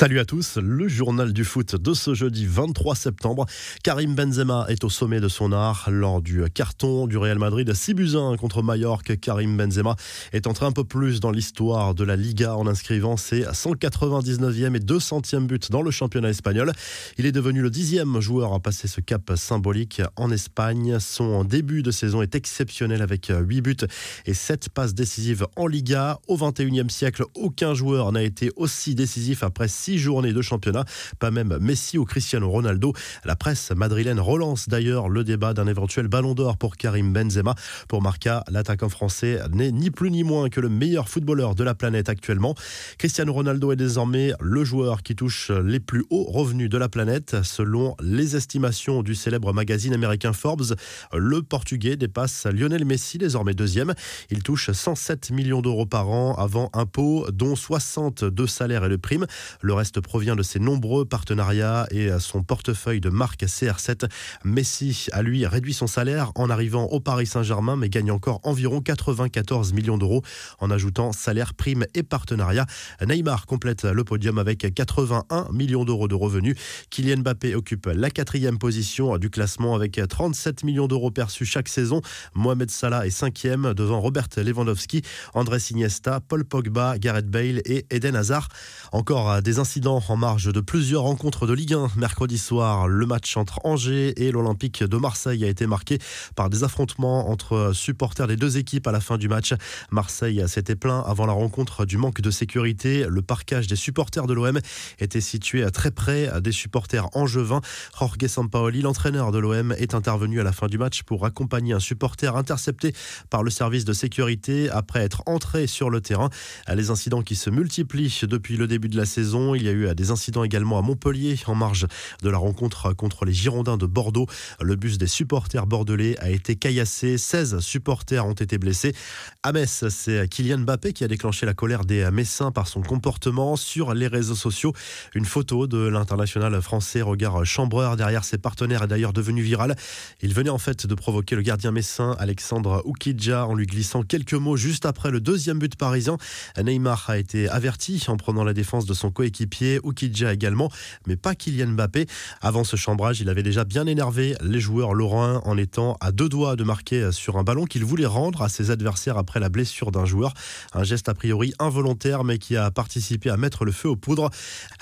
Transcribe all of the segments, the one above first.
Salut à tous, le journal du foot de ce jeudi 23 septembre. Karim Benzema est au sommet de son art lors du carton du Real Madrid 6 buts 1 contre Mallorca. Karim Benzema est entré un peu plus dans l'histoire de la Liga en inscrivant ses 199e et 200e buts dans le championnat espagnol. Il est devenu le dixième joueur à passer ce cap symbolique en Espagne. Son début de saison est exceptionnel avec 8 buts et 7 passes décisives en Liga. Au 21e siècle, aucun joueur n'a été aussi décisif après six journées de championnat, pas même Messi ou Cristiano Ronaldo. La presse madrilène relance d'ailleurs le débat d'un éventuel ballon d'or pour Karim Benzema. Pour Marca, l'attaquant français n'est ni plus ni moins que le meilleur footballeur de la planète actuellement. Cristiano Ronaldo est désormais le joueur qui touche les plus hauts revenus de la planète. Selon les estimations du célèbre magazine américain Forbes, le Portugais dépasse Lionel Messi, désormais deuxième. Il touche 107 millions d'euros par an avant impôts, dont 60 de salaires et de primes. Le reste provient de ses nombreux partenariats et son portefeuille de marque CR7. Messi a lui réduit son salaire en arrivant au Paris Saint-Germain, mais gagne encore environ 94 millions d'euros en ajoutant salaire, primes et partenariats. Neymar complète le podium avec 81 millions d'euros de revenus. Kylian Mbappé occupe la quatrième position du classement avec 37 millions d'euros perçus chaque saison. Mohamed Salah est cinquième devant Robert Lewandowski, André Iniesta, Paul Pogba, Gareth Bale et Eden Hazard. Encore des incidents en marge de plusieurs rencontres de Ligue 1. Mercredi soir, le match entre Angers et l'Olympique de Marseille a été marqué par des affrontements entre supporters des deux équipes à la fin du match. Marseille s'était plaint avant la rencontre du manque de sécurité. Le parquage des supporters de l'OM était situé très près des supporters angevins. Jorge Sampaoli, l'entraîneur de l'OM, est intervenu à la fin du match pour accompagner un supporter intercepté par le service de sécurité après être entré sur le terrain. Les incidents qui se multiplient depuis le début de la saison il y a eu des incidents également à Montpellier en marge de la rencontre contre les Girondins de Bordeaux. Le bus des supporters bordelais a été caillassé. 16 supporters ont été blessés. À Metz, c'est Kylian Mbappé qui a déclenché la colère des Messins par son comportement sur les réseaux sociaux. Une photo de l'international français regard chambreur derrière ses partenaires est d'ailleurs devenue virale. Il venait en fait de provoquer le gardien messin Alexandre Oukidja en lui glissant quelques mots juste après le deuxième but parisien. Neymar a été averti en prenant la défense de son coéquipier équipier, Oukidja également, mais pas Kylian Mbappé. Avant ce chambrage, il avait déjà bien énervé les joueurs lorrains en étant à deux doigts de marquer sur un ballon qu'il voulait rendre à ses adversaires après la blessure d'un joueur. Un geste a priori involontaire, mais qui a participé à mettre le feu aux poudres.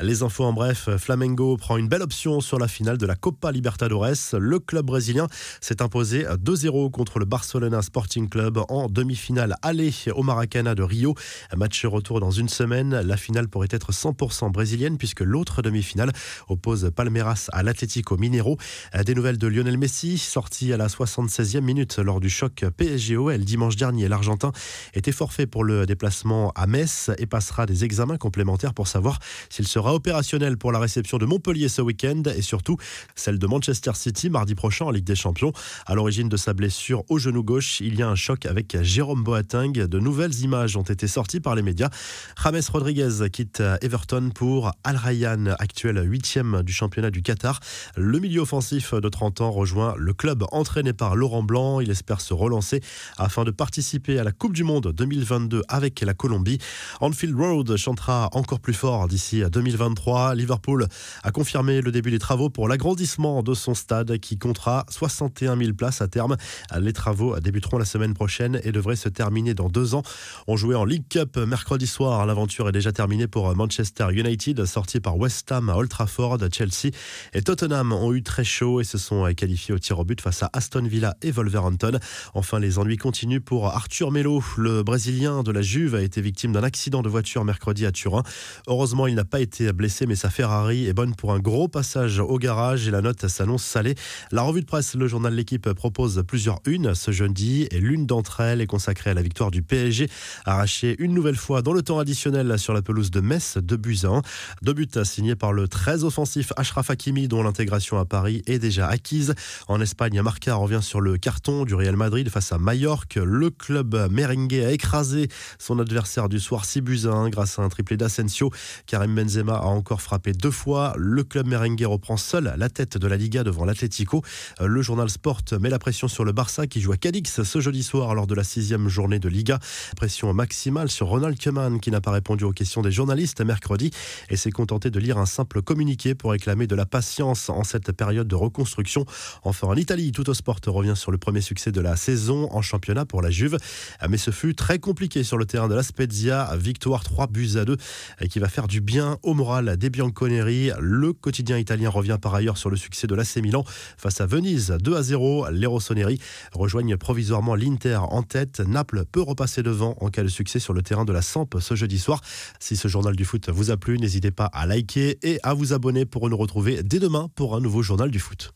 Les infos en bref, Flamengo prend une belle option sur la finale de la Copa Libertadores. Le club brésilien s'est imposé 2-0 contre le Barcelona Sporting Club en demi-finale aller au Maracana de Rio. Match retour dans une semaine. La finale pourrait être 100% brésilienne puisque l'autre demi-finale oppose Palmeiras à l'Atlético Mineiro. Des nouvelles de Lionel Messi, sorti à la 76e minute lors du choc PSG-OL dimanche dernier. L'Argentin était forfait pour le déplacement à Metz et passera des examens complémentaires pour savoir s'il sera opérationnel pour la réception de Montpellier ce week-end et surtout celle de Manchester City mardi prochain en Ligue des Champions. À l'origine de sa blessure au genou gauche, il y a un choc avec Jérôme Boateng. De nouvelles images ont été sorties par les médias. James Rodriguez quitte Everton pour Al Rayyan, actuel huitième du championnat du Qatar. Le milieu offensif de 30 ans rejoint le club entraîné par Laurent Blanc. Il espère se relancer afin de participer à la Coupe du Monde 2022 avec la Colombie. Anfield Road chantera encore plus fort d'ici 2023. Liverpool a confirmé le début des travaux pour l'agrandissement de son stade qui comptera 61 000 places à terme. Les travaux débuteront la semaine prochaine et devraient se terminer dans deux ans. On jouait en League Cup mercredi soir. L'aventure est déjà terminée pour Manchester United Sorti par West Ham à Old Trafford, Chelsea et Tottenham ont eu très chaud et se sont qualifiés au tir au but face à Aston Villa et Wolverhampton. Enfin, les ennuis continuent pour Arthur Melo. Le Brésilien de la Juve a été victime d'un accident de voiture mercredi à Turin. Heureusement, il n'a pas été blessé, mais sa Ferrari est bonne pour un gros passage au garage et la note s'annonce salée. La revue de presse, le journal L'équipe propose plusieurs unes ce jeudi et l'une d'entre elles est consacrée à la victoire du PSG, arrachée une nouvelle fois dans le temps additionnel sur la pelouse de Metz de Buzyn. Deux buts signés par le très offensif Ashraf Hakimi, dont l'intégration à Paris est déjà acquise. En Espagne, Marca revient sur le carton du Real Madrid face à Mallorca. Le club merengue a écrasé son adversaire du soir 6 buts à 1 grâce à un triplé d'Asensio. Karim Benzema a encore frappé deux fois. Le club merengue reprend seul la tête de la Liga devant l'Atlético. Le journal Sport met la pression sur le Barça qui joue à Cadix ce jeudi soir lors de la sixième journée de Liga. Pression maximale sur Ronald Koeman qui n'a pas répondu aux questions des journalistes mercredi. Et s'est contenté de lire un simple communiqué pour réclamer de la patience en cette période de reconstruction. Enfin, en Italie, tout au sport revient sur le premier succès de la saison en championnat pour la Juve, mais ce fut très compliqué sur le terrain de la Spezia, victoire 3 buts à 2 qui va faire du bien au moral des Bianconeri. Le quotidien italien revient par ailleurs sur le succès de l'AC Milan face à Venise 2 à 0. Les Rossoneri rejoignent provisoirement l'Inter en tête. Naples peut repasser devant en cas de succès sur le terrain de la Samp ce jeudi soir. Si ce journal du foot vous a plu, n'hésitez pas à liker et à vous abonner pour nous retrouver dès demain pour un nouveau journal du foot.